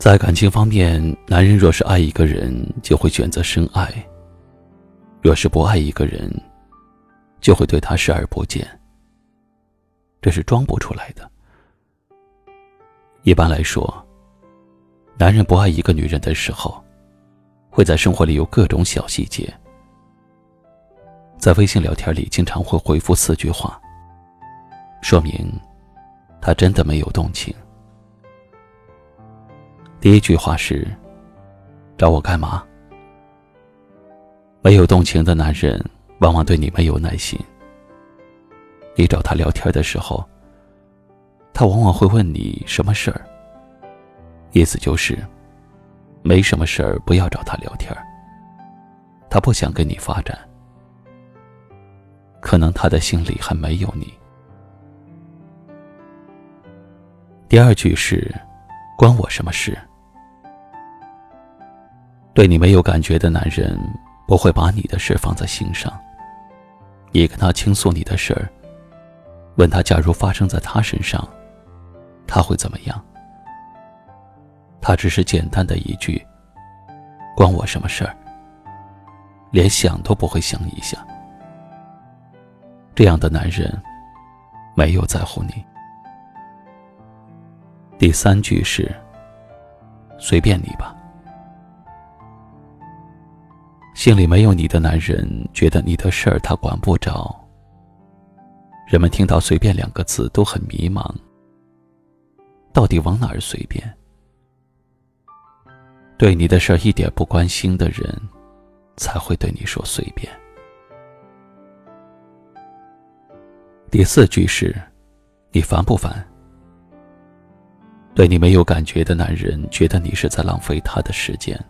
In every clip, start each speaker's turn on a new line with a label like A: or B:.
A: 在感情方面，男人若是爱一个人，就会选择深爱；若是不爱一个人，就会对他视而不见。这是装不出来的。一般来说，男人不爱一个女人的时候，会在生活里有各种小细节，在微信聊天里经常会回复四句话，说明他真的没有动情。第一句话是：“找我干嘛？”没有动情的男人，往往对你没有耐心。你找他聊天的时候，他往往会问你什么事儿。意思就是，没什么事儿，不要找他聊天。他不想跟你发展，可能他的心里还没有你。第二句是：“关我什么事？”对你没有感觉的男人，不会把你的事放在心上。你跟他倾诉你的事儿，问他假如发生在他身上，他会怎么样？他只是简单的一句：“关我什么事儿？”连想都不会想一下。这样的男人，没有在乎你。第三句是：“随便你吧。”心里没有你的男人，觉得你的事儿他管不着。人们听到“随便”两个字都很迷茫，到底往哪儿随便？对你的事儿一点不关心的人，才会对你说随便。第四句是：“你烦不烦？”对你没有感觉的男人，觉得你是在浪费他的时间。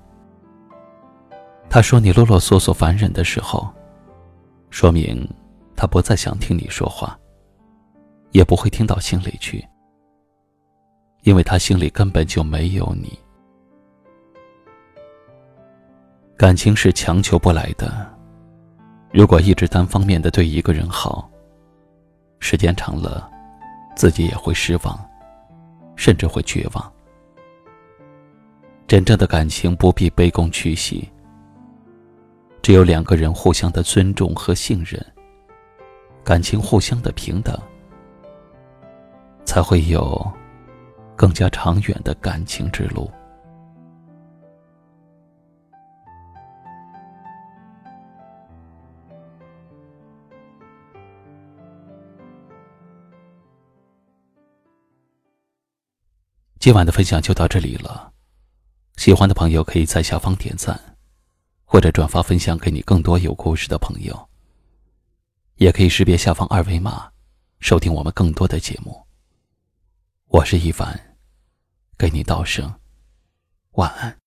A: 他说你啰啰嗦嗦、烦人的时候，说明他不再想听你说话，也不会听到心里去，因为他心里根本就没有你。感情是强求不来的，如果一直单方面的对一个人好，时间长了，自己也会失望，甚至会绝望。真正的感情不必卑躬屈膝。只有两个人互相的尊重和信任，感情互相的平等，才会有更加长远的感情之路。今晚的分享就到这里了，喜欢的朋友可以在下方点赞。或者转发分享给你更多有故事的朋友。也可以识别下方二维码，收听我们更多的节目。我是一凡，给你道声晚安。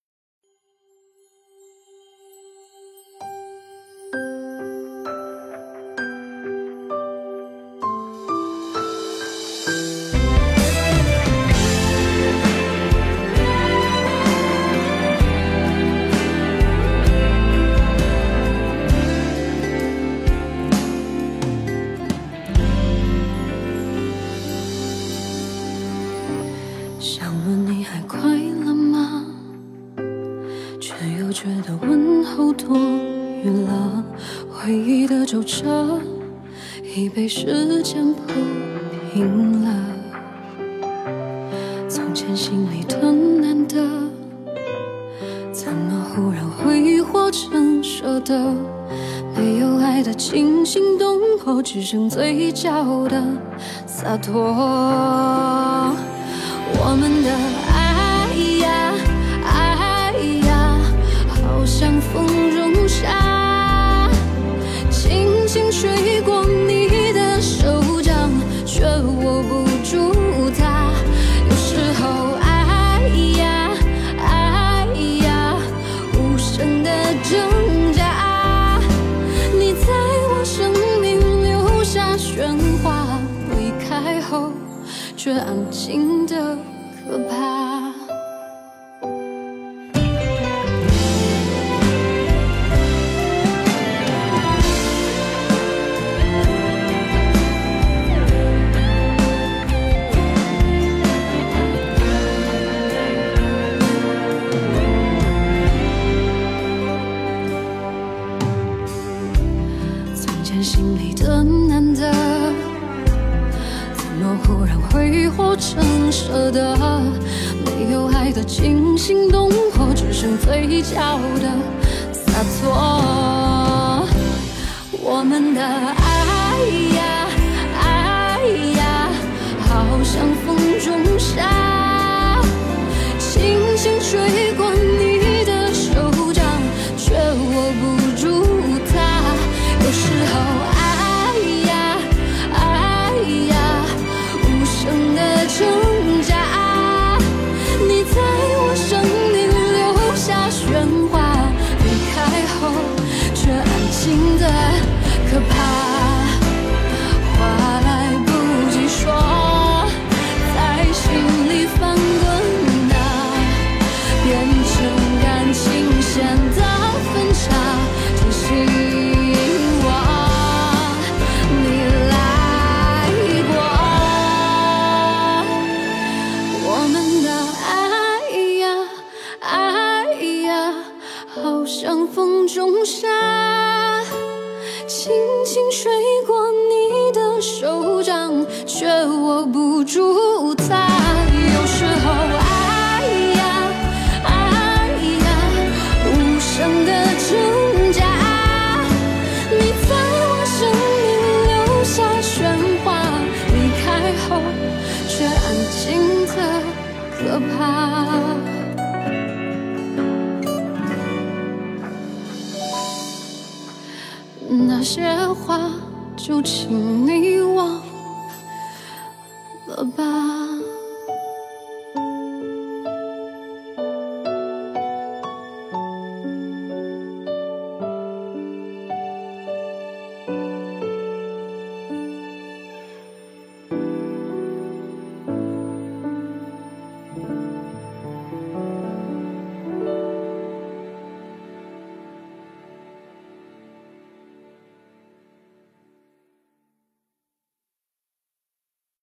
A: 你还快乐吗？
B: 却又觉得问候多余了，回忆的皱褶已被时间铺平了。从前心里的难得，怎么忽然挥霍成舍得？没有爱的惊心动魄，只剩嘴角的洒脱。我们的爱。安静的可怕。舍得？没有爱的惊心动魄，只剩嘴角的洒脱。我们的爱呀爱呀，好像风中沙。轻轻吹过你的手掌，却握不住它。有时候爱呀爱呀，无声的挣扎，你在我生命留下喧哗，离开后却安静的可怕。些话就请你忘了吧。